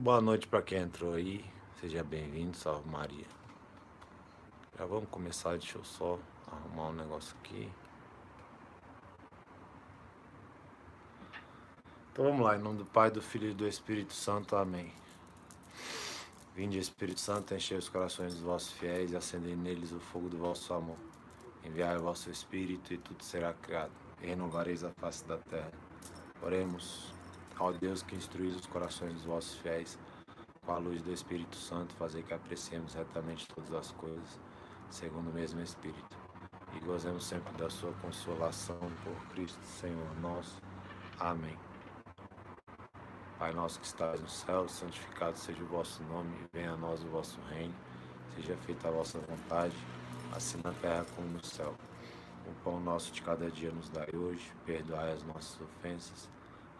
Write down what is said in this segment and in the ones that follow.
Boa noite para quem entrou aí. Seja bem-vindo, salve Maria. Já vamos começar, deixa eu só arrumar um negócio aqui. Então vamos lá, em nome do Pai, do Filho e do Espírito Santo, amém. Vinde, Espírito Santo, enchei os corações dos vossos fiéis e acendei neles o fogo do vosso amor. Enviai o vosso Espírito e tudo será criado, e renovareis a face da terra. Oremos. Ó Deus que instruís os corações dos vossos fiéis, com a luz do Espírito Santo, fazer que apreciemos retamente todas as coisas, segundo o mesmo Espírito, e gozemos sempre da sua consolação por Cristo Senhor nosso. Amém. Pai nosso que estás no céu, santificado seja o vosso nome, venha a nós o vosso reino, seja feita a vossa vontade, assim na terra como no céu. O pão nosso de cada dia nos dai hoje, perdoai as nossas ofensas,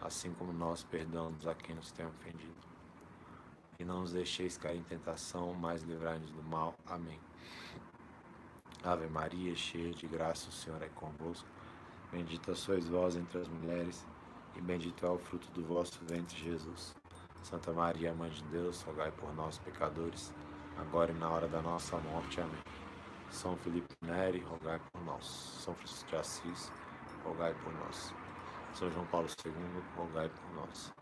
assim como nós perdoamos a quem nos tem ofendido. E não nos deixeis cair em tentação, mas livrai-nos do mal. Amém. Ave Maria, cheia de graça, o Senhor é convosco. Bendita sois vós entre as mulheres, e bendito é o fruto do vosso ventre, Jesus. Santa Maria, Mãe de Deus, rogai por nós, pecadores, agora e na hora da nossa morte. Amém. São Felipe Neri, rogai por nós. São Francisco de Assis, rogai por nós. São João Paulo II, rogai por nós.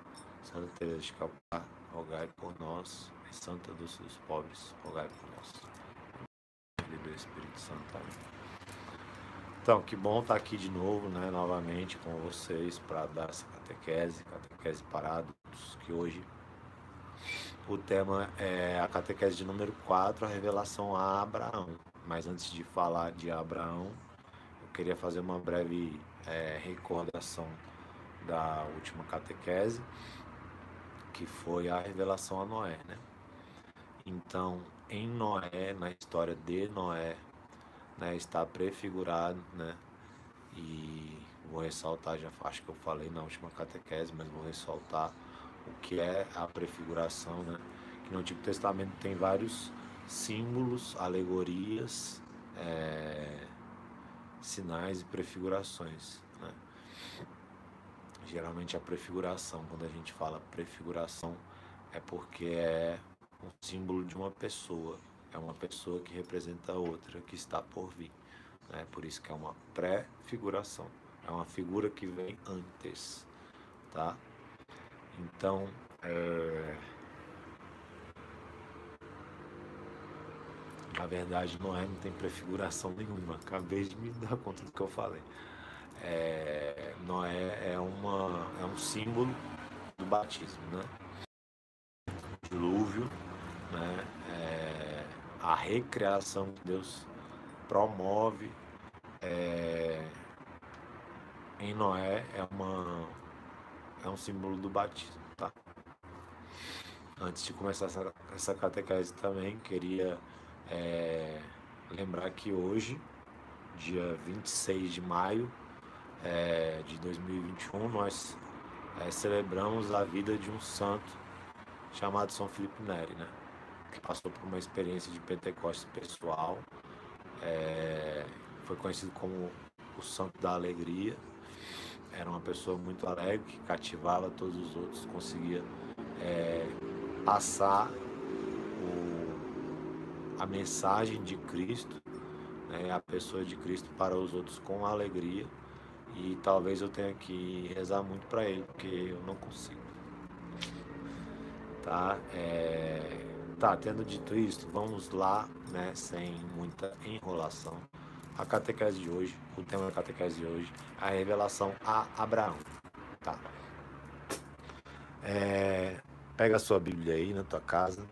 Santa Teresa de Calcutá, rogai por nós. Santa Dulce dos Pobres, rogai por nós. Do Espírito Santo. Amém. Então, que bom estar aqui de novo, né, novamente com vocês para dar essa catequese, catequese parados, que hoje o tema é a catequese de número 4, a revelação a Abraão. Mas antes de falar de Abraão, eu queria fazer uma breve é, recordação da última catequese, que foi a revelação a Noé, né? Então, em Noé, na história de Noé, né, está prefigurado, né? E vou ressaltar, já acho que eu falei na última catequese, mas vou ressaltar o que é a prefiguração, né? Que no Antigo Testamento tem vários símbolos, alegorias, é, sinais e prefigurações. Né? Geralmente a prefiguração, quando a gente fala prefiguração, é porque é um símbolo de uma pessoa, é uma pessoa que representa a outra que está por vir. Né? Por isso que é uma pré-figuração, é uma figura que vem antes. Tá? Então, é... Na verdade, Noé não tem prefiguração nenhuma. Acabei de me dar conta do que eu falei. É, Noé é, uma, é um símbolo do batismo, né? Dilúvio, né? É, a recriação que Deus promove é, em Noé é, uma, é um símbolo do batismo, tá? Antes de começar essa, essa catequese também, queria é, lembrar que hoje, dia 26 de maio é, de 2021, nós é, celebramos a vida de um santo chamado São Felipe Neri, né? Que passou por uma experiência de Pentecostes pessoal, é, foi conhecido como o Santo da Alegria. Era uma pessoa muito alegre, que cativava todos os outros, conseguia é, passar a mensagem de Cristo, né, a pessoa de Cristo para os outros com alegria. E talvez eu tenha que rezar muito para ele, porque eu não consigo. Tá? É... Tá, tendo dito isso, vamos lá, né, sem muita enrolação. A catequese de hoje, o tema da catequese de hoje, a revelação a Abraão. Tá. É... Pega a sua Bíblia aí na tua casa,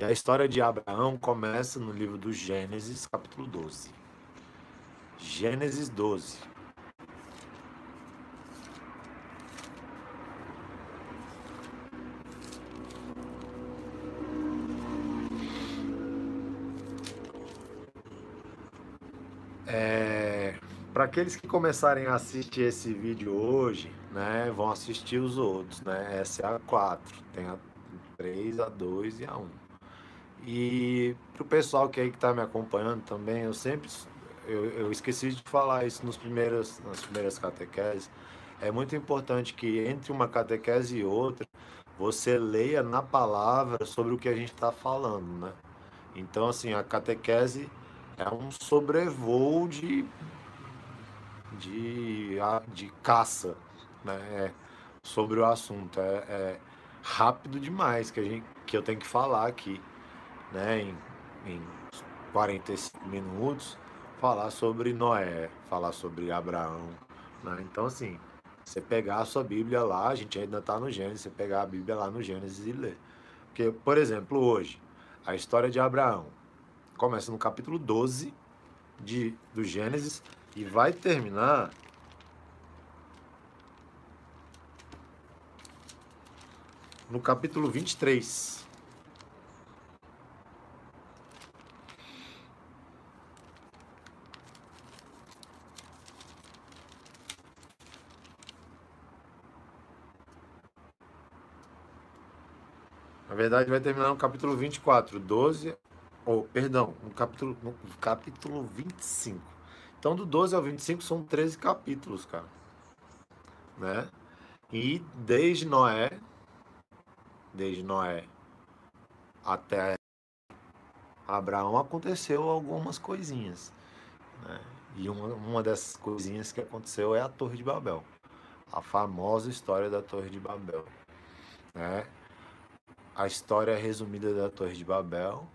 E a história de Abraão começa no livro do Gênesis, capítulo 12. Gênesis 12. É, Para aqueles que começarem a assistir esse vídeo hoje, né, vão assistir os outros, né? Essa é a 4, tem a 3, a 2 e a 1. E para o pessoal que aí que está me acompanhando também, eu sempre eu, eu, esqueci de falar isso nos primeiros, nas primeiras catequeses. é muito importante que entre uma catequese e outra, você leia na palavra sobre o que a gente está falando, né? Então, assim, a catequese é um sobrevoo de, de, de caça, né? É, sobre o assunto. É, é, rápido demais que, a gente, que eu tenho que falar aqui, né? Em, em 45 minutos, falar sobre Noé, falar sobre Abraão, né? Então, assim, você pegar a sua Bíblia lá, a gente ainda está no Gênesis, você pegar a Bíblia lá no Gênesis e ler. Porque, por exemplo, hoje, a história de Abraão começa no capítulo 12 de, do Gênesis e vai terminar no capítulo 23. Verdade, vai terminar no capítulo 24, 12, ou, perdão, no capítulo, no capítulo 25. Então, do 12 ao 25 são 13 capítulos, cara. Né? E desde Noé, desde Noé até Abraão, aconteceu algumas coisinhas. Né? E uma, uma dessas coisinhas que aconteceu é a Torre de Babel. A famosa história da Torre de Babel. Né? A história resumida da Torre de Babel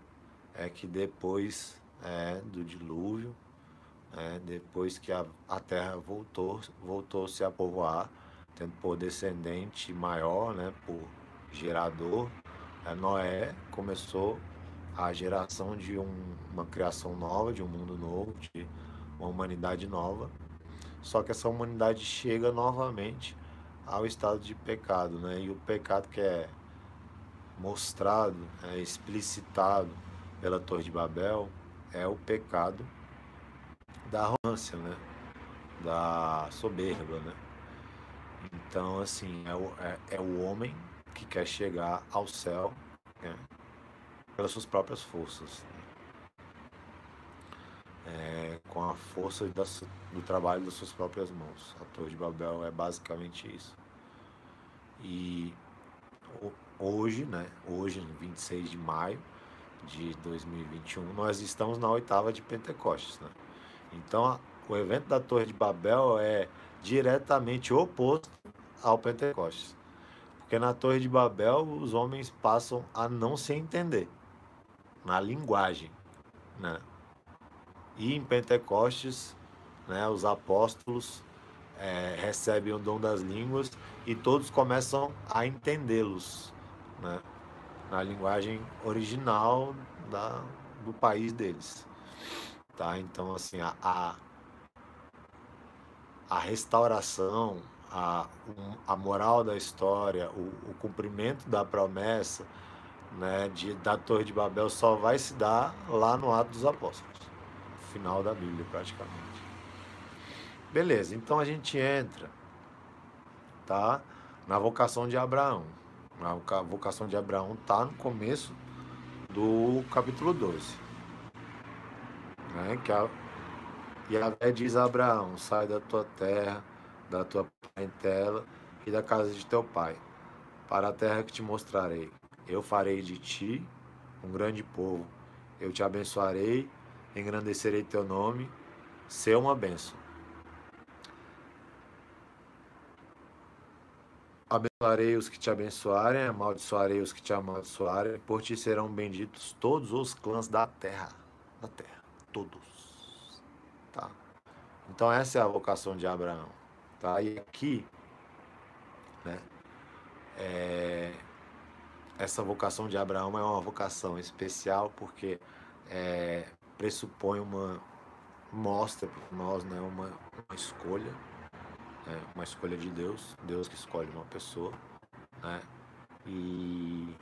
é que depois é, do dilúvio, é, depois que a, a terra voltou, voltou-se a povoar, tendo por descendente maior, né, por gerador, a Noé começou a geração de um, uma criação nova, de um mundo novo, de uma humanidade nova. Só que essa humanidade chega novamente ao estado de pecado, né? E o pecado que é mostrado, é explicitado pela Torre de Babel é o pecado da arrogância, né? Da soberba, né? Então, assim, é o, é, é o homem que quer chegar ao céu né, pelas suas próprias forças. É, com a força do trabalho das suas próprias mãos. A Torre de Babel é basicamente isso. E hoje, né, hoje, 26 de maio de 2021, nós estamos na oitava de Pentecostes. Né? Então, o evento da Torre de Babel é diretamente oposto ao Pentecostes. Porque na Torre de Babel os homens passam a não se entender na linguagem, né? E em Pentecostes, né, os apóstolos é, recebem o dom das línguas e todos começam a entendê-los, né? Na linguagem original da, do país deles, tá? Então assim a, a, a restauração a, a moral da história, o, o cumprimento da promessa né, de, da Torre de Babel só vai se dar lá no Ato dos Apóstolos, final da Bíblia praticamente. Beleza, então a gente entra tá, na vocação de Abraão. A vocação de Abraão está no começo do capítulo 12. Né, que a, a diz a Abraão: sai da tua terra da tua parentela e da casa de teu pai, para a terra que te mostrarei. Eu farei de ti um grande povo. Eu te abençoarei, engrandecerei teu nome, ser uma bênção. Abençoarei os que te abençoarem, amaldiçoarei os que te amaldiçoarem, por ti serão benditos todos os clãs da terra. Da terra, todos. Tá? Então essa é a vocação de Abraão. Tá? E aqui, né, é, essa vocação de Abraão é uma vocação especial porque é, pressupõe uma mostra para nós né, uma, uma escolha, né, uma escolha de Deus, Deus que escolhe uma pessoa, né, e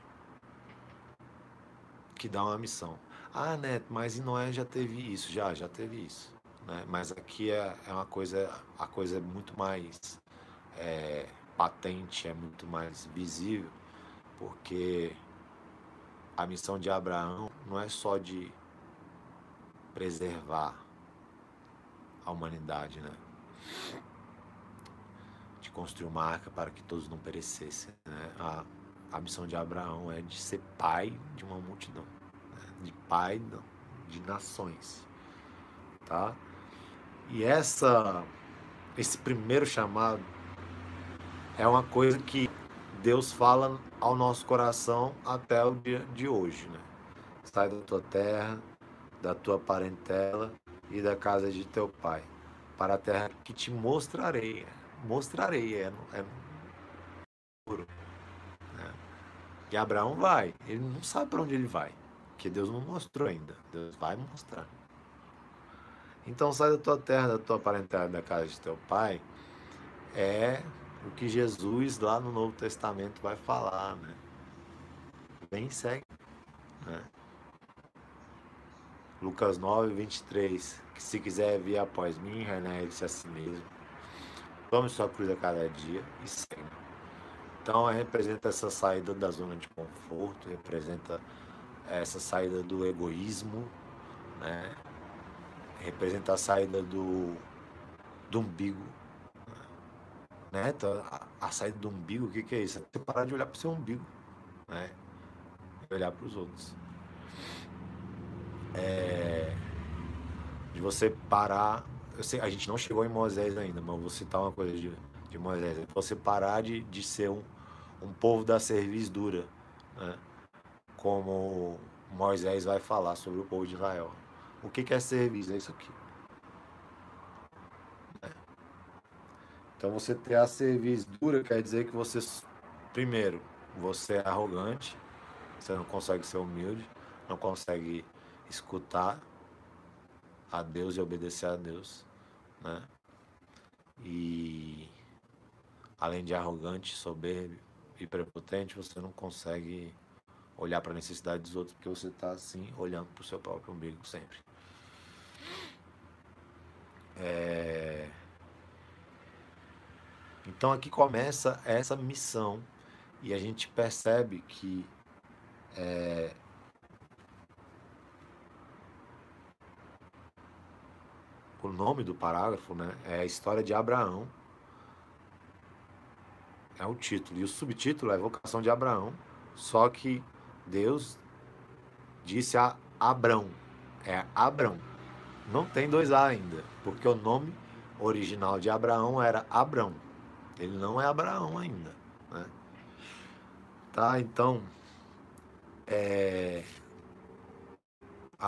que dá uma missão. Ah, Neto, mas em Noé já teve isso, já, já teve isso. Né? Mas aqui é, é uma coisa, a coisa é muito mais é, patente, é muito mais visível, porque a missão de Abraão não é só de preservar a humanidade, né? Construiu uma arca para que todos não perecessem. Né? A, a missão de Abraão é de ser pai de uma multidão, né? de pai de nações, tá? E essa, esse primeiro chamado é uma coisa que Deus fala ao nosso coração até o dia de hoje, né? Sai da tua terra, da tua parentela e da casa de teu pai, para a terra que te mostrarei. Mostrarei, é, é né? E Abraão vai, ele não sabe para onde ele vai, porque Deus não mostrou ainda. Deus vai mostrar. Então sai da tua terra, da tua parentela, da casa de teu pai, é o que Jesus lá no Novo Testamento vai falar, né? Vem e segue. Né? Lucas 9, 23. Que se quiser vir após mim, rene-se a si mesmo. Tome sua cruz a cada dia e segue. Então, representa essa saída da zona de conforto, representa essa saída do egoísmo, né? representa a saída do, do umbigo. Né? Então, a, a, saída do umbigo, o que, que é isso? É você parar de olhar para o seu umbigo né? e olhar para os outros é, de você parar. Sei, a gente não chegou em Moisés ainda, mas vou citar uma coisa de, de Moisés. É você parar de, de ser um, um povo da servidura, né? como Moisés vai falar sobre o povo de Israel. O que, que é serviço? É isso aqui. É. Então você ter a servidura quer dizer que você, primeiro, você é arrogante, você não consegue ser humilde, não consegue escutar a Deus e obedecer a Deus, né? E além de arrogante, soberbo e prepotente, você não consegue olhar para a necessidade dos outros porque você está assim olhando para o seu próprio umbigo sempre. É... Então aqui começa essa missão e a gente percebe que é, o nome do parágrafo, né, é a história de Abraão. É o título. E o subtítulo é Vocação de Abraão. Só que Deus disse a Abrão. É Abrão. Não tem dois A ainda, porque o nome original de Abraão era Abrão. Ele não é Abraão ainda. Né? Tá, então. É,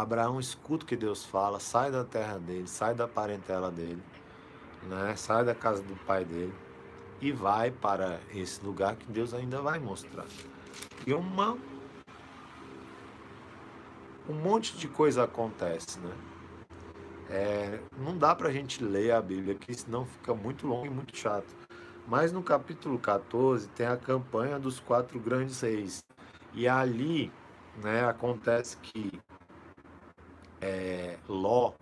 Abraão escuta o que Deus fala, sai da terra dele, sai da parentela dele, né? sai da casa do pai dele e vai para esse lugar que Deus ainda vai mostrar. E uma um monte de coisa acontece, né? É, não dá para a gente ler a Bíblia aqui, senão fica muito longo e muito chato. Mas no capítulo 14 tem a campanha dos quatro grandes reis. E ali né, acontece que é, Ló,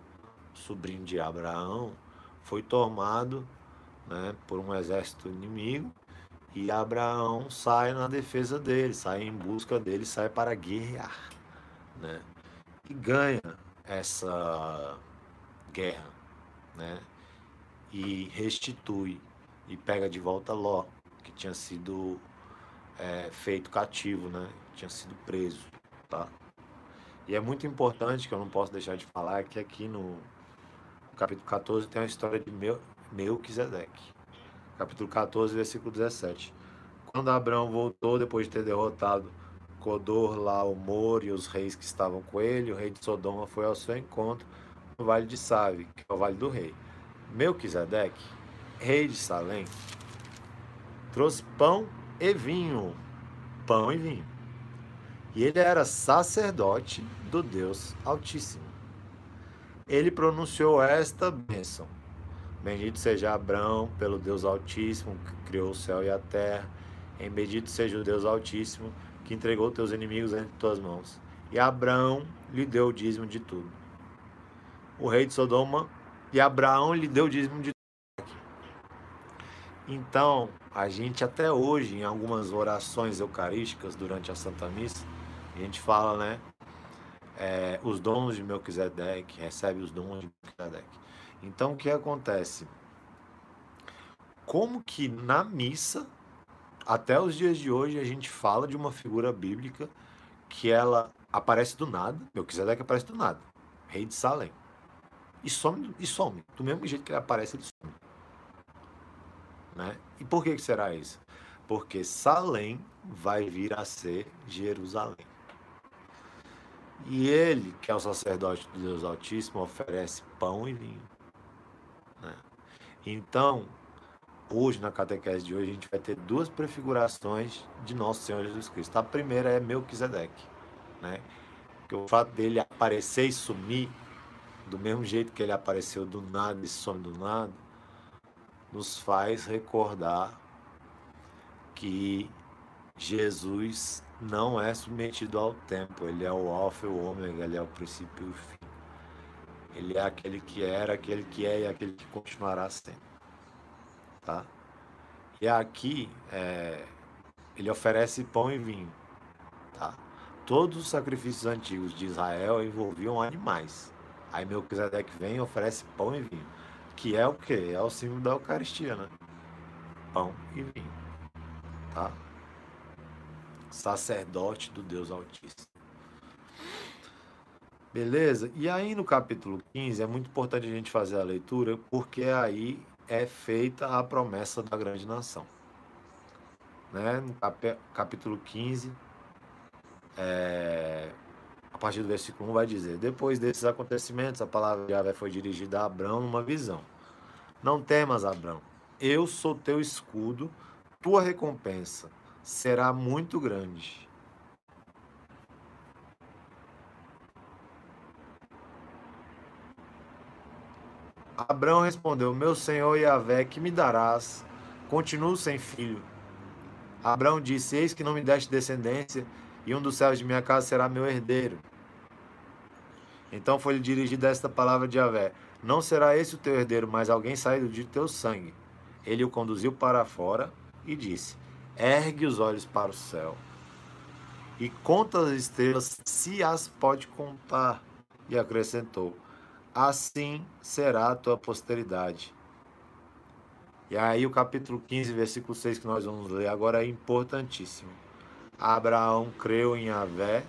sobrinho de Abraão, foi tomado né, por um exército inimigo e Abraão sai na defesa dele, sai em busca dele, sai para guerrear, né? E ganha essa guerra, né? E restitui e pega de volta Ló, que tinha sido é, feito cativo, né? Tinha sido preso, tá? E é muito importante, que eu não posso deixar de falar, que aqui no capítulo 14 tem a história de Melquisedeque. Capítulo 14, versículo 17. Quando Abraão voltou, depois de ter derrotado Codor, Moro e os reis que estavam com ele, o rei de Sodoma foi ao seu encontro no vale de Save, que é o vale do rei. Melquisedeque, rei de Salém, trouxe pão e vinho. Pão e vinho. E ele era sacerdote do Deus Altíssimo. Ele pronunciou esta bênção: Bendito seja Abraão pelo Deus Altíssimo que criou o céu e a terra. Em bendito seja o Deus Altíssimo que entregou teus inimigos entre tuas mãos. E Abraão lhe deu o dízimo de tudo. O rei de Sodoma e Abraão lhe deu o dízimo de tudo. Então, a gente até hoje, em algumas orações eucarísticas durante a Santa Missa, a gente fala, né? É, os dons de Melquisedeque, recebe os dons de Melquisedeque. Então, o que acontece? como que na missa, até os dias de hoje, a gente fala de uma figura bíblica que ela aparece do nada, Melquisedeque aparece do nada, rei de Salém. E some, e some. Do mesmo jeito que ele aparece, ele some. Né? E por que, será isso? Porque Salém vai vir a ser Jerusalém. E ele, que é o sacerdote do Deus Altíssimo, oferece pão e vinho. Né? Então, hoje, na catequese de hoje, a gente vai ter duas prefigurações de Nosso Senhor Jesus Cristo. A primeira é Melquisedeque, né? Porque o fato dele aparecer e sumir, do mesmo jeito que ele apareceu do nada e some do nada, nos faz recordar que Jesus não é submetido ao tempo, ele é o alfa e o ômega, ele é o princípio e o fim. Ele é aquele que era, aquele que é e aquele que continuará sendo. Tá? E aqui é, ele oferece pão e vinho. Tá? Todos os sacrifícios antigos de Israel envolviam animais. Aí Melquisedeque vem e oferece pão e vinho. Que é o que? É o símbolo da Eucaristia, né? Pão e vinho. Tá? Sacerdote do Deus Altíssimo. Beleza? E aí no capítulo 15 é muito importante a gente fazer a leitura, porque aí é feita a promessa da grande nação. Né? No cap capítulo 15, é... a partir do versículo 1 vai dizer: Depois desses acontecimentos, a palavra de Yahvé foi dirigida a Abraão numa visão. Não temas, Abraão, eu sou teu escudo, tua recompensa será muito grande. Abraão respondeu: Meu senhor Yahvé, que me darás? Continuo sem filho. Abraão disse: Eis que não me deste descendência, e um dos céus de minha casa será meu herdeiro. Então foi-lhe dirigida esta palavra de Yahvé: Não será esse o teu herdeiro, mas alguém saído de teu sangue. Ele o conduziu para fora e disse: ergue os olhos para o céu e conta as estrelas, se as pode contar. E acrescentou: Assim será a tua posteridade. E aí, o capítulo 15, versículo 6 que nós vamos ler agora é importantíssimo. Abraão creu em Avé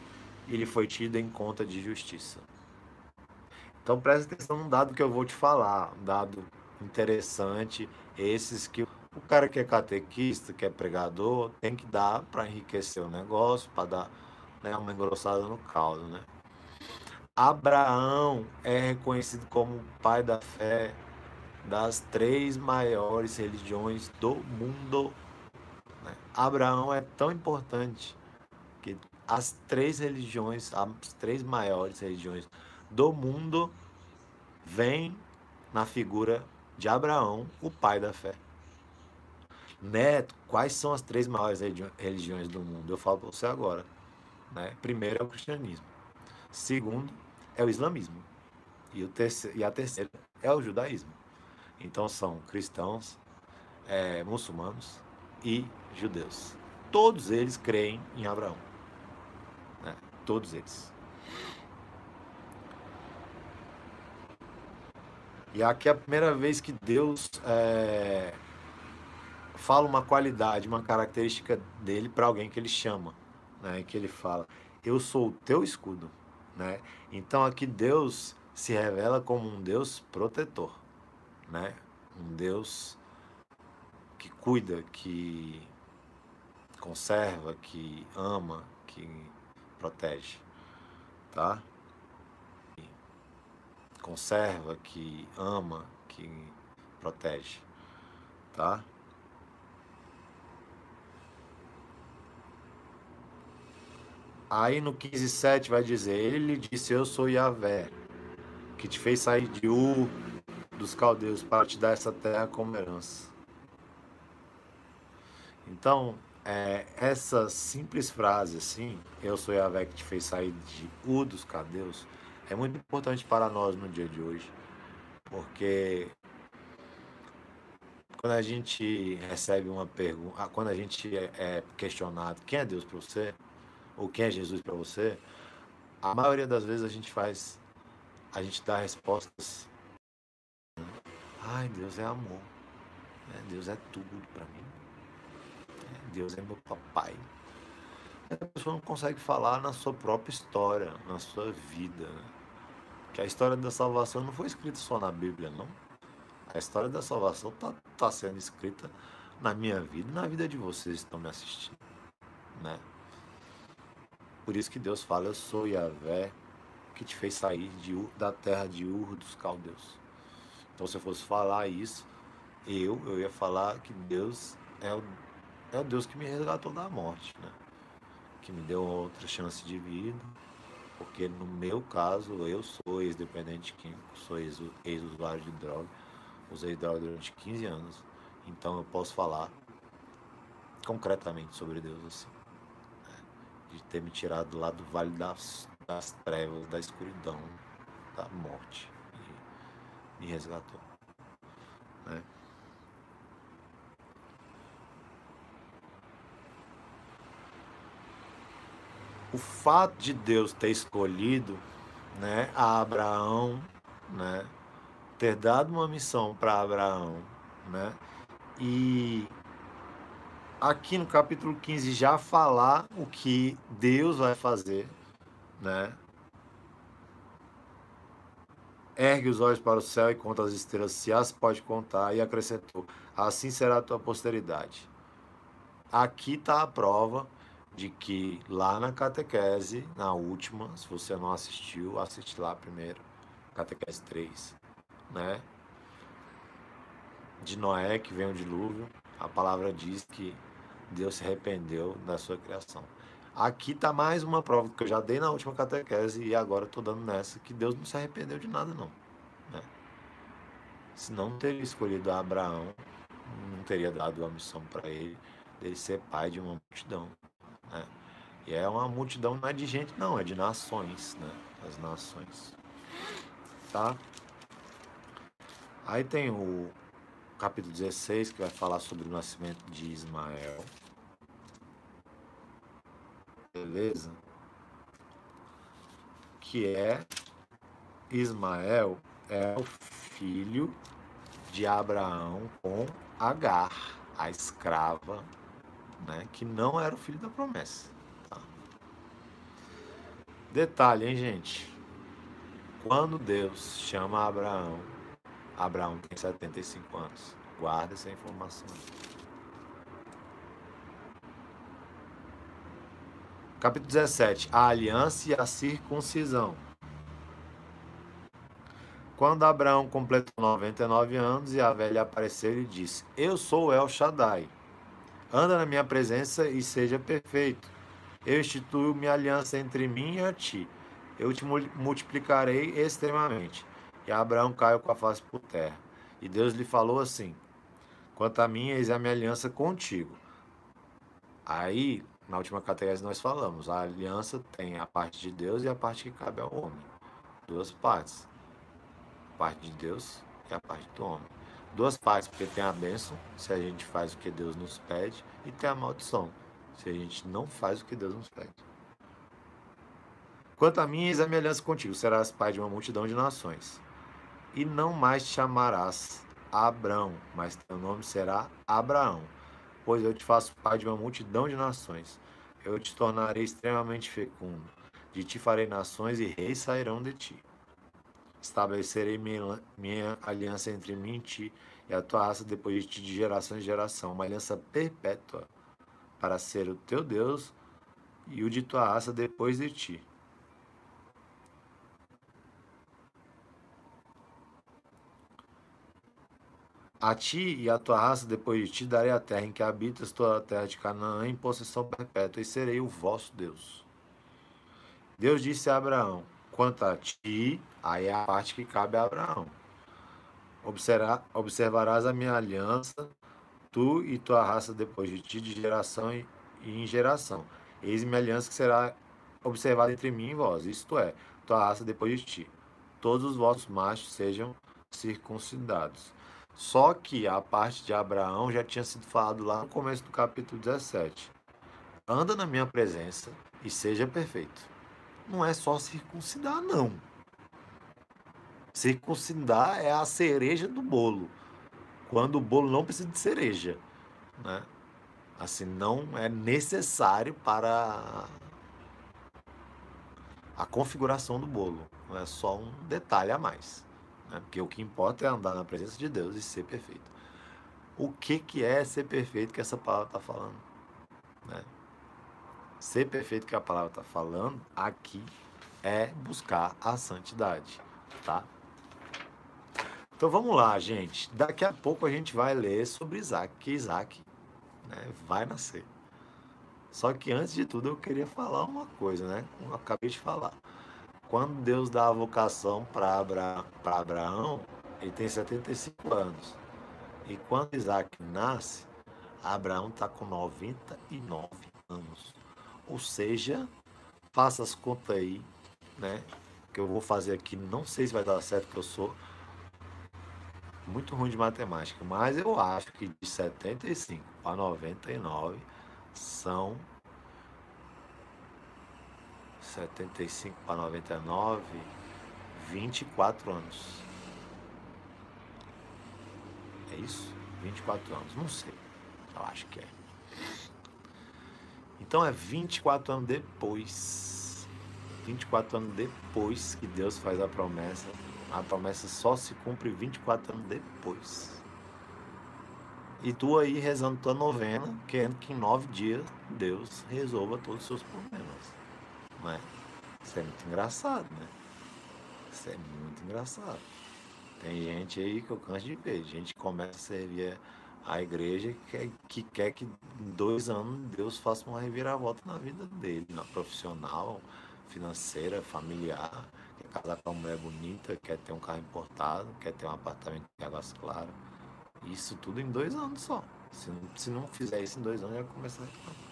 e ele foi tido em conta de justiça. Então presta atenção no dado que eu vou te falar, um dado interessante, esses que o cara que é catequista, que é pregador, tem que dar para enriquecer o negócio, para dar né, uma engrossada no caldo, né? Abraão é reconhecido como pai da fé das três maiores religiões do mundo. Né? Abraão é tão importante que as três religiões, as três maiores religiões do mundo, vêm na figura de Abraão, o pai da fé. Neto, quais são as três maiores religiões do mundo? Eu falo para você agora. Né? Primeiro é o cristianismo. Segundo é o islamismo. E, o terceiro, e a terceira é o judaísmo. Então são cristãos, é, muçulmanos e judeus. Todos eles creem em Abraão. Né? Todos eles. E aqui é a primeira vez que Deus é, fala uma qualidade, uma característica dele para alguém que ele chama, né? Que ele fala: "Eu sou o teu escudo", né? Então aqui Deus se revela como um Deus protetor, né? Um Deus que cuida, que conserva, que ama, que protege, tá? Conserva, que ama, que protege, tá? Aí no 15,7 vai dizer: Ele disse: Eu sou Yahvé, que te fez sair de Ur dos caldeus para te dar essa terra como herança. Então, é, essa simples frase assim, eu sou Yahvé que te fez sair de Ur dos caldeus, é muito importante para nós no dia de hoje, porque quando a gente recebe uma pergunta, quando a gente é, é questionado, quem é Deus para você? Ou quem é Jesus para você, a maioria das vezes a gente faz, a gente dá respostas. Ai, Deus é amor. É, Deus é tudo para mim. É, Deus é meu papai. A pessoa não consegue falar na sua própria história, na sua vida. Né? Que a história da salvação não foi escrita só na Bíblia, não. A história da salvação está tá sendo escrita na minha vida e na vida de vocês que estão me assistindo. Né? Por isso que Deus fala, eu sou Yahvé, que te fez sair de, da terra de Ur dos caldeus. Então se eu fosse falar isso, eu, eu ia falar que Deus é o, é o Deus que me resgatou da morte, né? que me deu outra chance de vida, porque no meu caso eu sou ex-dependente químico, sou ex-usuário de droga, usei droga durante 15 anos, então eu posso falar concretamente sobre Deus assim? De ter me tirado lá do vale das, das trevas, da escuridão, da morte, e me resgatou. Né? o fato de Deus ter escolhido né, a Abraão, né, ter dado uma missão para Abraão, né, e aqui no capítulo 15 já falar o que Deus vai fazer, né, ergue os olhos para o céu e conta as estrelas, se as pode contar, e acrescentou: assim será a tua posteridade. Aqui está a prova de que lá na catequese, na última, se você não assistiu, assiste lá primeiro, catequese 3, né? De Noé que vem o dilúvio, a palavra diz que Deus se arrependeu da sua criação. Aqui está mais uma prova que eu já dei na última catequese e agora estou dando nessa, que Deus não se arrependeu de nada não. Né? Se não teria escolhido Abraão, não teria dado a missão para ele, dele ser pai de uma multidão. Né? E é uma multidão não é de gente, não, é de nações, né? As nações. Tá? Aí tem o capítulo 16, que vai falar sobre o nascimento de Ismael. Beleza? Que é Ismael é o filho de Abraão com Agar, a escrava né, que não era o filho da promessa. Tá? Detalhe, hein, gente? Quando Deus chama Abraão, Abraão tem 75 anos. Guarda essa informação. Capítulo 17: A aliança e a circuncisão. Quando Abraão completou 99 anos e a velha apareceu e disse: Eu sou El Shaddai, Anda na minha presença e seja perfeito. Eu instituo minha aliança entre mim e a ti. Eu te multiplicarei extremamente. E Abraão caiu com a face por terra. E Deus lhe falou assim: Quanto a mim, eis a minha aliança contigo. Aí, na última categoria nós falamos, a aliança tem a parte de Deus e a parte que cabe ao homem. Duas partes. A parte de Deus e a parte do homem duas partes, porque tem a bênção, se a gente faz o que Deus nos pede, e tem a maldição, se a gente não faz o que Deus nos pede. Quanto a mim, eis a minha aliança contigo, serás pai de uma multidão de nações. E não mais te chamarás Abrão, mas teu nome será Abraão, pois eu te faço pai de uma multidão de nações. Eu te tornarei extremamente fecundo. De ti farei nações e reis sairão de ti. Estabelecerei minha, minha aliança entre mim e ti e a tua raça depois de ti de geração em geração, uma aliança perpétua para ser o teu Deus e o de tua raça depois de ti. A ti e a tua raça depois de ti darei a terra em que habitas, toda a terra de Canaã, em possessão perpétua, e serei o vosso Deus. Deus disse a Abraão: Quanto a ti, aí é a parte que cabe a Abraão. Observar, observarás a minha aliança, tu e tua raça depois de ti, de geração e em geração. Eis minha aliança que será observada entre mim e vós, isto é, tua raça depois de ti. Todos os vossos machos sejam circuncidados. Só que a parte de Abraão já tinha sido falado lá no começo do capítulo 17. Anda na minha presença e seja perfeito não é só circuncidar, não. Circuncidar é a cereja do bolo. quando o bolo não precisa de cereja, né? Assim, não é necessário para a configuração do bolo. Não é só um detalhe a mais. Né? Porque o que importa é andar na presença de Deus e ser perfeito. O que, que é ser perfeito que essa palavra está falando? Né? Ser perfeito que a palavra está falando aqui é buscar a santidade, tá? Então vamos lá, gente. Daqui a pouco a gente vai ler sobre Isaac, que Isaac né, vai nascer. Só que antes de tudo eu queria falar uma coisa, né? Como eu acabei de falar. Quando Deus dá a vocação para Abra, Abraão, ele tem 75 anos. E quando Isaac nasce, Abraão está com 99 anos. Ou seja, faça as contas aí, né? Que eu vou fazer aqui, não sei se vai dar certo, que eu sou muito ruim de matemática, mas eu acho que de 75 para 99 são 75 para 99, 24 anos. É isso? 24 anos, não sei. Eu acho que é. Então é 24 anos depois. 24 anos depois que Deus faz a promessa. A promessa só se cumpre 24 anos depois. E tu aí rezando tua novena, querendo que em nove dias Deus resolva todos os seus problemas. Não é? Isso é muito engraçado, né? Isso é muito engraçado. Tem gente aí que eu canso de ver. Gente que começa a servir a igreja que quer, que quer que em dois anos Deus faça uma reviravolta na vida dele, na profissional, financeira, familiar. Quer casar com uma mulher bonita, quer ter um carro importado, quer ter um apartamento de águas claras isso tudo em dois anos só. Se não, se não fizer isso em dois anos, já começa a reclamar.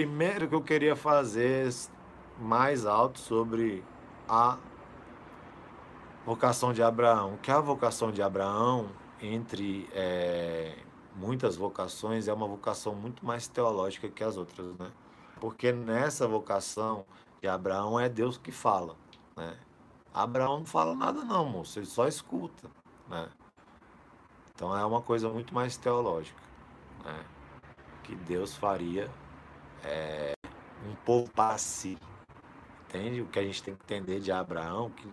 Primeiro que eu queria fazer mais alto sobre a vocação de Abraão. Que a vocação de Abraão, entre é, muitas vocações, é uma vocação muito mais teológica que as outras, né? Porque nessa vocação de Abraão é Deus que fala, né? Abraão não fala nada não, moço, ele só escuta, né? Então é uma coisa muito mais teológica, né? Que Deus faria é, um povo para si, entende? O que a gente tem que entender de Abraão, que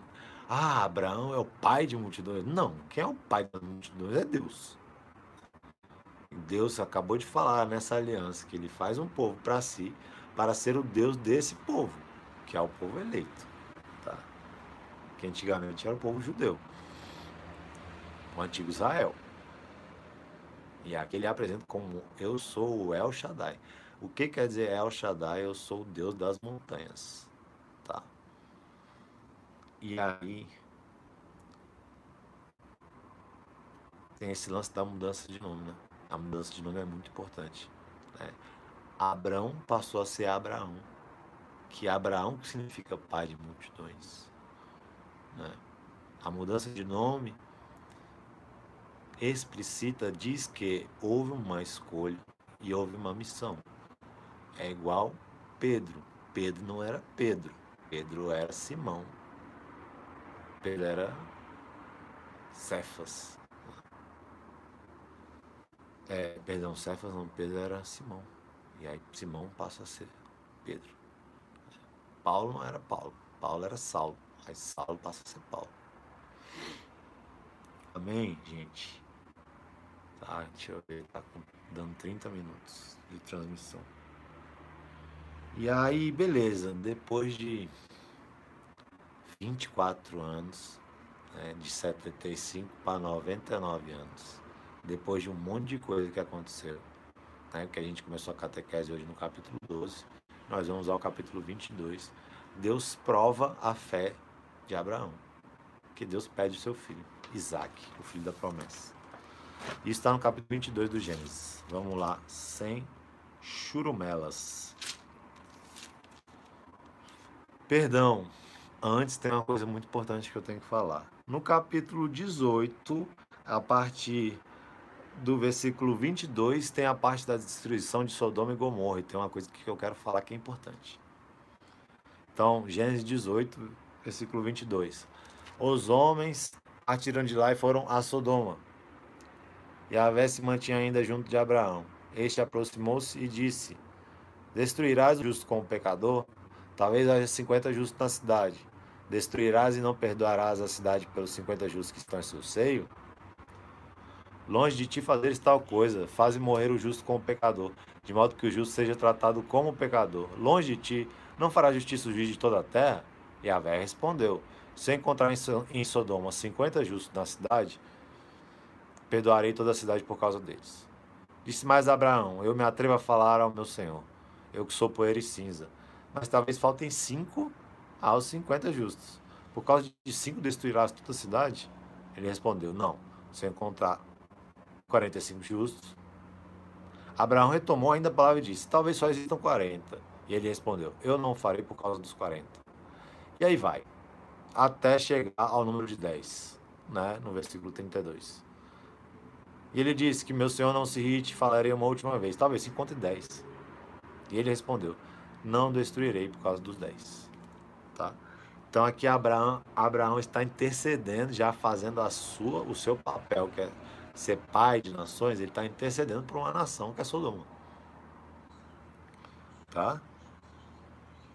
ah, Abraão é o pai de multidões. Não, quem é o pai das multidões é Deus. Deus acabou de falar nessa aliança que ele faz um povo para si, para ser o Deus desse povo, que é o povo eleito que antigamente era o povo judeu, o antigo Israel. E aqui ele apresenta como eu sou o El Shaddai. O que quer dizer El Shaddai? Eu sou o Deus das montanhas. Tá? E aí tem esse lance da mudança de nome, né? A mudança de nome é muito importante. Né? Abrão passou a ser Abraão, que Abraão significa pai de multidões. Né? A mudança de nome explicita diz que houve uma escolha e houve uma missão. É igual Pedro. Pedro não era Pedro, Pedro era Simão. Pedro era Cefas. É, perdão, Cefas não, Pedro era Simão. E aí Simão passa a ser Pedro. Paulo não era Paulo, Paulo era Saulo. Aí Saulo passa a ser Paulo. Amém, gente? Tá, deixa eu ver, tá dando 30 minutos de transmissão. E aí, beleza, depois de 24 anos, né, de 75 para 99 anos, depois de um monte de coisa que aconteceu, né, que a gente começou a catequese hoje no capítulo 12, nós vamos ao capítulo 22. Deus prova a fé de Abraão, que Deus pede o seu filho, Isaac, o filho da promessa. Isso está no capítulo 22 do Gênesis. Vamos lá, sem churumelas. Perdão, antes tem uma coisa muito importante que eu tenho que falar. No capítulo 18, a partir do versículo 22, tem a parte da destruição de Sodoma e Gomorra. E tem uma coisa que eu quero falar que é importante. Então, Gênesis 18, versículo 22. Os homens atiram de lá e foram a Sodoma. E a Vé se mantinha ainda junto de Abraão. Este aproximou-se e disse: Destruirás o justo com o pecador? Talvez haja cinquenta justos na cidade. Destruirás e não perdoarás a cidade pelos cinquenta justos que estão em seu seio? Longe de ti fazeres tal coisa, faze morrer o justo com o pecador, de modo que o justo seja tratado como pecador. Longe de ti, não fará justiça o juiz de toda a terra? E a Vé respondeu: Se encontrar em Sodoma cinquenta justos na cidade, perdoarei toda a cidade por causa deles. Disse mais Abraão: Eu me atrevo a falar ao meu senhor, eu que sou poeira e cinza. Mas talvez faltem cinco aos cinquenta justos. Por causa de cinco destruirás toda a cidade? Ele respondeu: Não, se encontrar 45 justos. Abraão retomou ainda a palavra e disse: Talvez só existam 40. E ele respondeu: Eu não farei por causa dos 40. E aí vai, até chegar ao número de 10, né, no versículo 32. E ele disse que meu senhor não se irrite, falarei uma última vez, talvez se encontre 10. E ele respondeu: Não destruirei por causa dos 10. Tá? Então aqui Abraão, Abraão está intercedendo, já fazendo a sua, o seu papel, que é ser pai de nações, ele está intercedendo por uma nação que é Sodoma. Tá?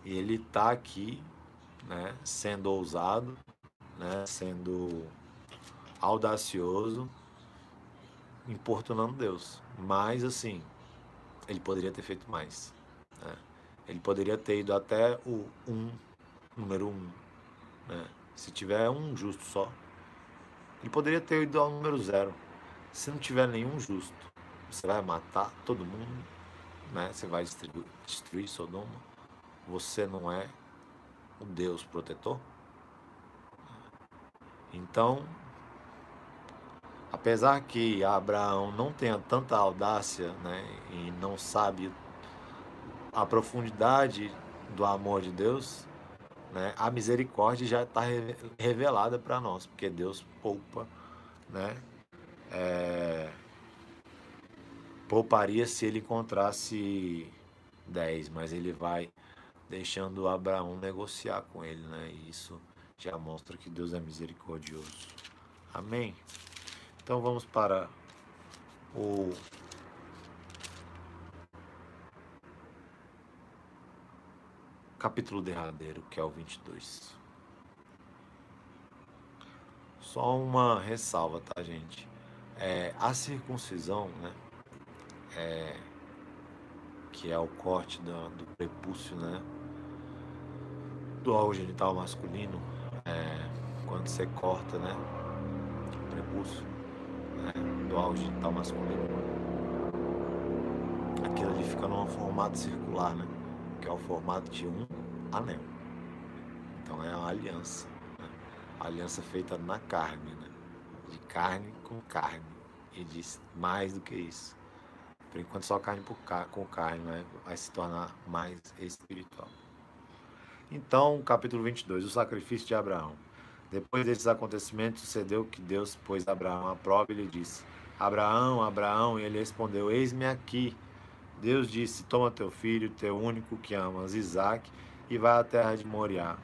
E ele está aqui, né, sendo ousado, né, sendo audacioso, importunando Deus. Mas, assim, ele poderia ter feito mais. Né? Ele poderia ter ido até o um, número um. Né? Se tiver um justo só. Ele poderia ter ido ao número zero. Se não tiver nenhum justo, você vai matar todo mundo, né? Você vai destruir, destruir Sodoma. Você não é o Deus protetor. Então, apesar que Abraão não tenha tanta audácia, né, e não sabe a profundidade do amor de Deus, né, a misericórdia já está revelada para nós, porque Deus poupa, né, é, pouparia se ele encontrasse 10, mas ele vai deixando Abraão negociar com ele, né? E isso já mostra que Deus é misericordioso. Amém? Então vamos para o capítulo derradeiro, que é o 22. Só uma ressalva, tá, gente? É, a circuncisão, né? É, que é o corte do, do prepúcio, né? Do órgão genital masculino, é, quando você corta, né? O prepúcio né, do órgão genital masculino, aquilo ali fica num formato circular, né? Que é o formato de um anel. Então é uma aliança. Né? A aliança feita na carne, né? De carne com carne. E diz mais do que isso. Por enquanto só carne com carne, né? vai se tornar mais espiritual. Então, capítulo 22, o sacrifício de Abraão. Depois desses acontecimentos, sucedeu que Deus pôs Abraão à prova e lhe disse: Abraão, Abraão, e ele respondeu: Eis-me aqui. Deus disse: Toma teu filho, teu único que amas, Isaque, e vai à terra de Moriá.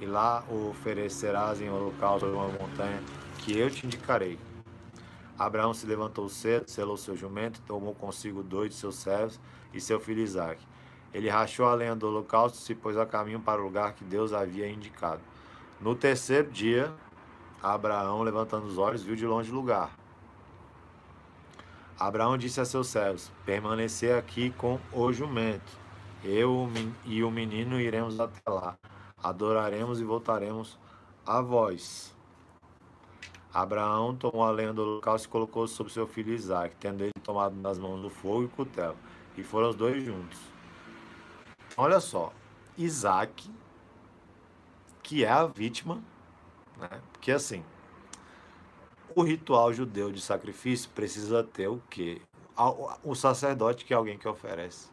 E lá o oferecerás em holocausto uma montanha que eu te indicarei. Abraão se levantou cedo, selou seu jumento, tomou consigo dois de seus servos e seu filho Isaque. Ele rachou a lenha do holocausto e se pôs a caminho para o lugar que Deus havia indicado. No terceiro dia, Abraão, levantando os olhos, viu de longe o lugar. Abraão disse a seus servos: Permanecer aqui com o jumento. Eu e o menino iremos até lá. Adoraremos e voltaremos a vós. Abraão tomou a lenha do holocausto e colocou sobre seu filho Isaac, tendo ele tomado nas mãos do fogo e o cutelo. E foram os dois juntos. Olha só, Isaac, que é a vítima, né? Porque assim, o ritual judeu de sacrifício precisa ter o quê? O sacerdote, que é alguém que oferece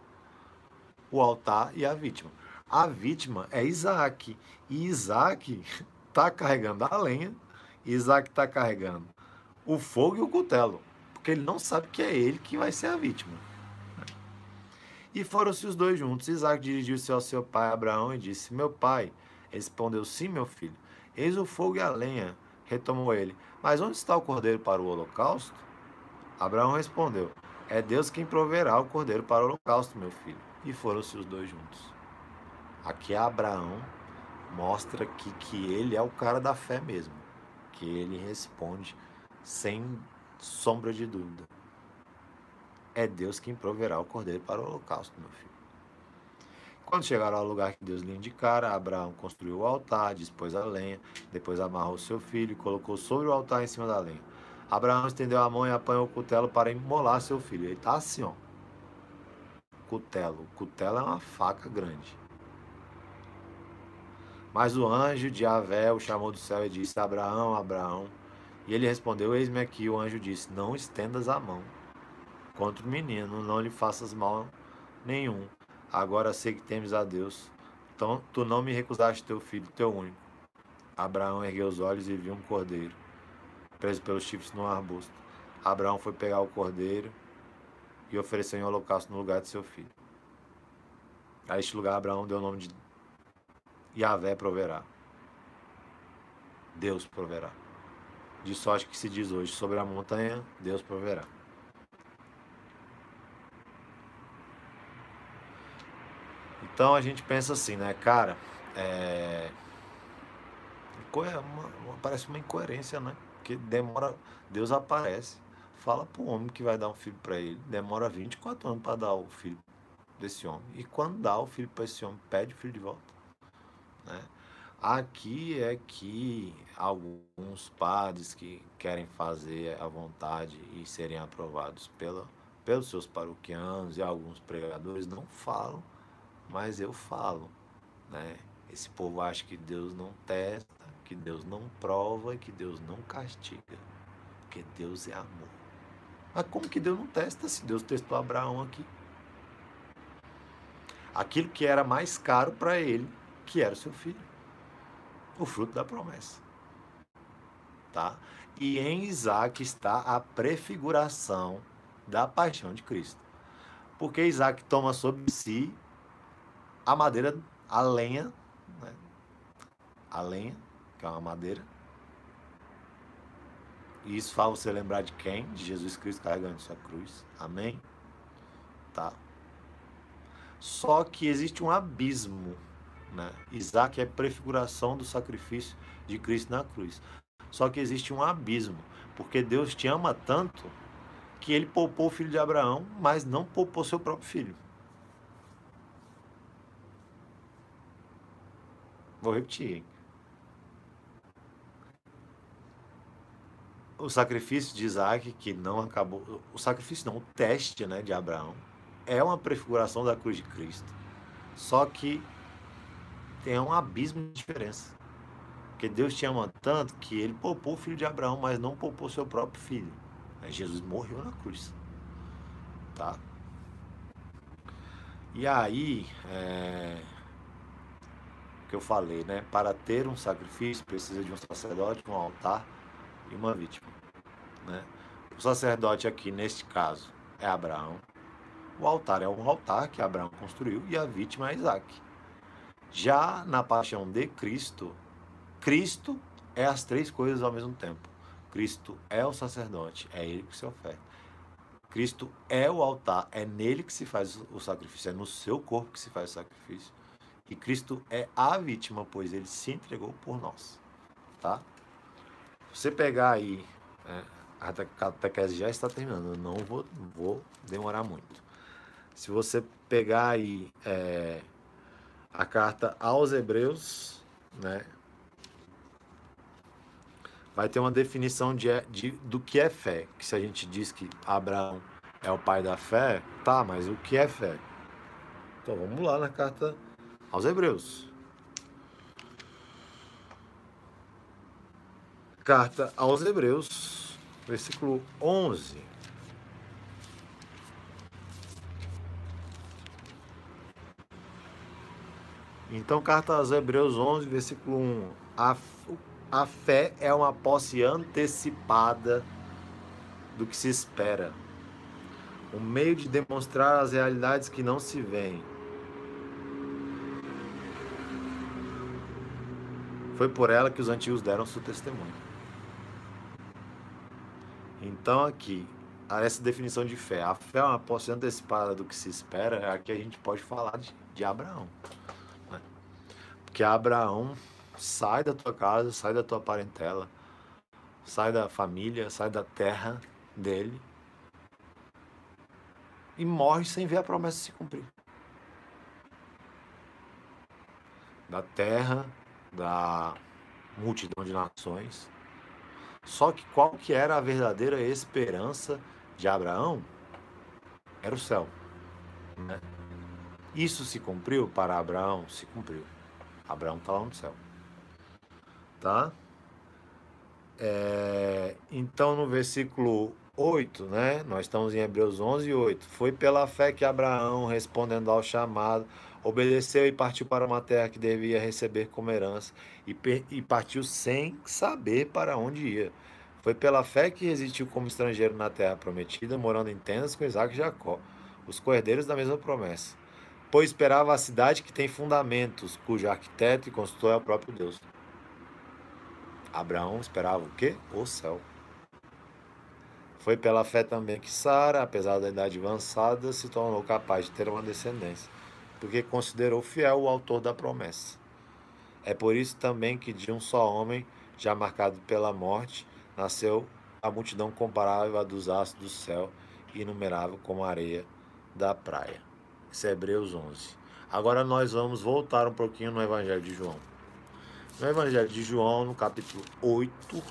o altar e a vítima. A vítima é Isaac. E Isaac está carregando a lenha Isaac está carregando o fogo e o cutelo, porque ele não sabe que é ele que vai ser a vítima. E foram-se os dois juntos. Isaac dirigiu-se ao seu pai Abraão e disse: Meu pai, Respondeu: Sim, meu filho. Eis o fogo e a lenha. Retomou ele: Mas onde está o cordeiro para o holocausto? Abraão respondeu: É Deus quem proverá o cordeiro para o holocausto, meu filho. E foram-se os dois juntos. Aqui Abraão mostra que, que ele é o cara da fé mesmo. Que ele responde sem sombra de dúvida. É Deus quem proverá o cordeiro para o holocausto, meu filho. Quando chegaram ao lugar que Deus lhe indicara, Abraão construiu o altar, dispôs a lenha, depois amarrou seu filho e colocou sobre o altar em cima da lenha. Abraão estendeu a mão e apanhou o cutelo para imolar seu filho. Ele está assim, ó. Cutelo. Cutelo é uma faca grande. Mas o anjo de Avé o chamou do céu e disse: Abraão, Abraão. E ele respondeu: Eis-me aqui. O anjo disse: Não estendas a mão contra o menino, não lhe faças mal nenhum. Agora sei que temes a Deus. Então tu não me recusaste teu filho, teu único. Abraão ergueu os olhos e viu um cordeiro, preso pelos chifres num arbusto. Abraão foi pegar o cordeiro e ofereceu em holocausto no lugar de seu filho. A este lugar Abraão deu o nome de Yahvé proverá. Deus proverá. De sorte que se diz hoje, sobre a montanha, Deus proverá. Então a gente pensa assim, né, cara? É... Uma, parece uma incoerência, né? Que demora. Deus aparece, fala para o homem que vai dar um filho para ele. Demora 24 anos para dar o filho desse homem. E quando dá o filho para esse homem, pede o filho de volta. Né? Aqui é que alguns padres que querem fazer a vontade e serem aprovados pela, pelos seus paroquianos e alguns pregadores não falam mas eu falo, né? Esse povo acha que Deus não testa, que Deus não prova que Deus não castiga, porque Deus é amor. Mas como que Deus não testa se Deus testou Abraão aqui? Aquilo que era mais caro para ele, que era o seu filho, o fruto da promessa. Tá? E em Isaac está a prefiguração da paixão de Cristo. Porque Isaac toma sobre si a madeira, a lenha, né? a lenha, que é uma madeira. E isso faz você lembrar de quem? De Jesus Cristo carregando sua cruz. Amém? Tá. Só que existe um abismo, né? Isaac é prefiguração do sacrifício de Cristo na cruz. Só que existe um abismo, porque Deus te ama tanto que ele poupou o filho de Abraão, mas não poupou seu próprio filho. Vou repetir. Hein? O sacrifício de Isaac, que não acabou. O sacrifício não, o teste né, de Abraão, é uma prefiguração da cruz de Cristo. Só que tem um abismo de diferença. Porque Deus te ama tanto que ele poupou o filho de Abraão, mas não poupou seu próprio filho. Jesus morreu na cruz. Tá? E aí, é, que eu falei, né? Para ter um sacrifício precisa de um sacerdote, um altar e uma vítima, né? O sacerdote aqui neste caso é Abraão. O altar é um altar que Abraão construiu e a vítima é Isaac. Já na paixão de Cristo, Cristo é as três coisas ao mesmo tempo. Cristo é o sacerdote, é ele que se oferta. Cristo é o altar, é nele que se faz o sacrifício, é no seu corpo que se faz o sacrifício. E Cristo é a vítima, pois ele se entregou por nós. Tá? Você pegar aí, é, a catequese já está terminando, eu não vou, vou demorar muito. Se você pegar aí é, a carta aos Hebreus, né, vai ter uma definição de, de, do que é fé. Que se a gente diz que Abraão é o pai da fé, tá, mas o que é fé? Então vamos lá na carta aos Hebreus. Carta aos Hebreus, versículo 11. Então, carta aos Hebreus 11, versículo 1. A, a fé é uma posse antecipada do que se espera, um meio de demonstrar as realidades que não se veem. Foi por ela que os antigos deram seu testemunho. Então aqui, essa definição de fé. A fé é uma posse antecipada do que se espera. Aqui a gente pode falar de, de Abraão. Né? Porque Abraão sai da tua casa, sai da tua parentela, sai da família, sai da terra dele e morre sem ver a promessa se cumprir. Da terra, da multidão de nações. Só que qual que era a verdadeira esperança de Abraão? Era o céu. Né? Isso se cumpriu para Abraão? Se cumpriu. Abraão está lá no céu. Tá? É, então, no versículo 8, né? Nós estamos em Hebreus 11, 8. Foi pela fé que Abraão, respondendo ao chamado, obedeceu e partiu para uma terra que devia receber como herança e, e partiu sem saber para onde ia. Foi pela fé que resistiu como estrangeiro na terra prometida, morando em tendas com Isaac e Jacó, os cordeiros da mesma promessa. Pois esperava a cidade que tem fundamentos, cujo arquiteto e construtor é o próprio Deus. Abraão esperava o quê? O céu. Foi pela fé também que Sara, apesar da idade avançada, se tornou capaz de ter uma descendência, porque considerou fiel o autor da promessa. É por isso também que de um só homem, já marcado pela morte, nasceu a multidão comparável à dos astros do céu, inumerável como a areia da praia. Isso é Hebreus 11. Agora nós vamos voltar um pouquinho no Evangelho de João. No Evangelho de João, no capítulo 8,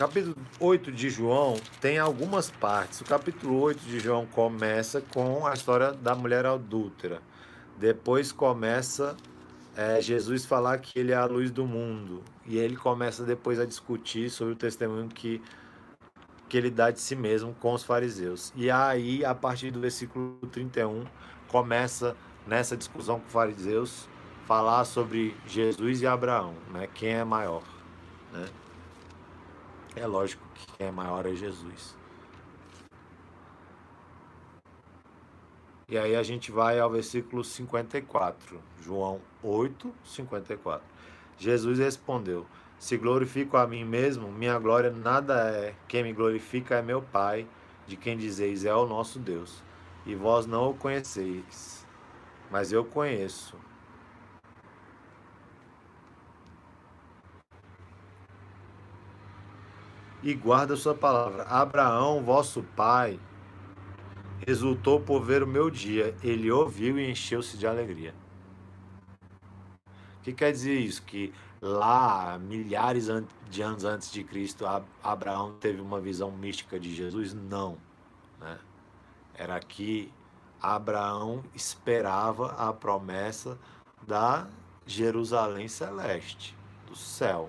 capítulo 8 de João tem algumas partes. O capítulo 8 de João começa com a história da mulher adúltera. Depois começa é, Jesus falar que ele é a luz do mundo. E ele começa depois a discutir sobre o testemunho que, que ele dá de si mesmo com os fariseus. E aí, a partir do versículo 31, começa nessa discussão com os fariseus falar sobre Jesus e Abraão, né? Quem é maior, né? É lógico que quem é maior é Jesus. E aí a gente vai ao versículo 54, João 8, 54. Jesus respondeu: Se glorifico a mim mesmo, minha glória nada é. Quem me glorifica é meu Pai, de quem dizeis é o nosso Deus. E vós não o conheceis, mas eu conheço. E guarda sua palavra. Abraão, vosso pai, resultou por ver o meu dia. Ele ouviu e encheu-se de alegria. O que quer dizer isso? Que lá, milhares de anos antes de Cristo, Abraão teve uma visão mística de Jesus? Não. Né? Era que Abraão esperava a promessa da Jerusalém celeste, do céu.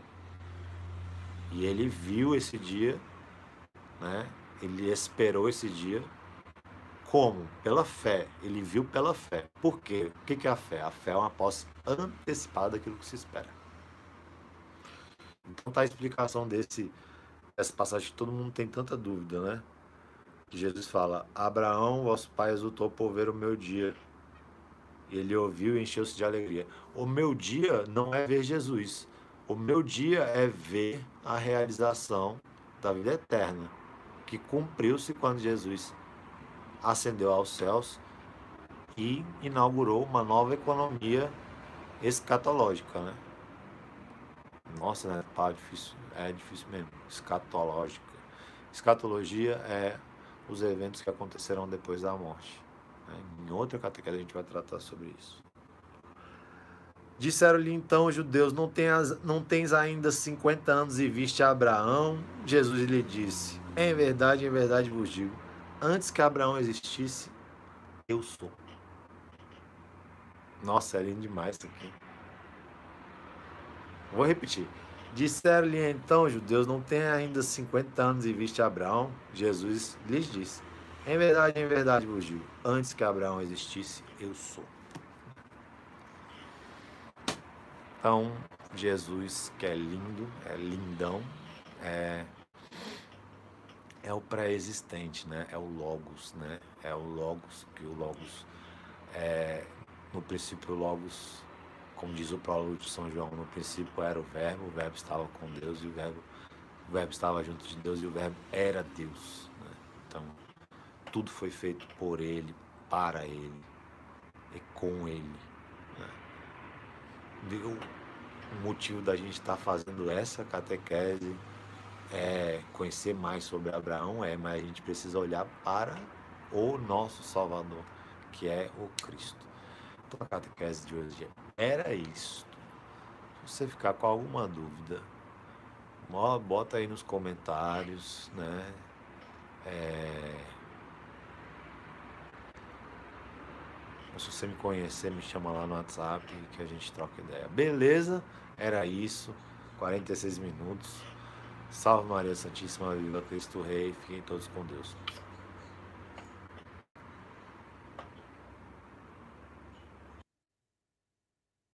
E ele viu esse dia, né? Ele esperou esse dia. Como? Pela fé. Ele viu pela fé. Por quê? O que é a fé? A fé é uma posse antecipada daquilo que se espera. Então tá a explicação desse essa passagem que todo mundo tem tanta dúvida, né? Jesus fala: Abraão, vosso pai, exultou por ver o meu dia. Ele ouviu e encheu-se de alegria. O meu dia não é ver Jesus. O meu dia é ver a realização da vida eterna, que cumpriu-se quando Jesus ascendeu aos céus e inaugurou uma nova economia escatológica, né? Nossa, né? Pá, difícil, é difícil mesmo. Escatológica. Escatologia é os eventos que acontecerão depois da morte. Né? Em outra categoria a gente vai tratar sobre isso. Disseram-lhe então os judeus: não, tens, não tens ainda 50 anos e viste Abraão? Jesus lhe disse: Em verdade, em verdade vos digo: antes que Abraão existisse, eu sou. Nossa, é lindo demais isso aqui. Vou repetir. Disseram-lhe então os judeus: Não tem ainda 50 anos e viste Abraão? Jesus lhes disse: Em verdade, em verdade vos digo: antes que Abraão existisse, eu sou. Então, Jesus, que é lindo, é lindão, é, é o pré-existente, né? É o logos, né? É o logos que o logos é, no princípio o logos, como diz o prólogo de São João, no princípio era o verbo, o verbo estava com Deus e o verbo o verbo estava junto de Deus e o verbo era Deus. Né? Então, tudo foi feito por ele, para ele e com ele. Né? O motivo da gente estar fazendo essa catequese é conhecer mais sobre Abraão, é, mas a gente precisa olhar para o nosso Salvador, que é o Cristo. Então a catequese de hoje era isso. Se você ficar com alguma dúvida, bota aí nos comentários, né? É... Se você me conhecer, me chama lá no WhatsApp que a gente troca ideia. Beleza? Era isso. 46 minutos. Salve Maria Santíssima, viva Cristo Rei. Fiquem todos com Deus.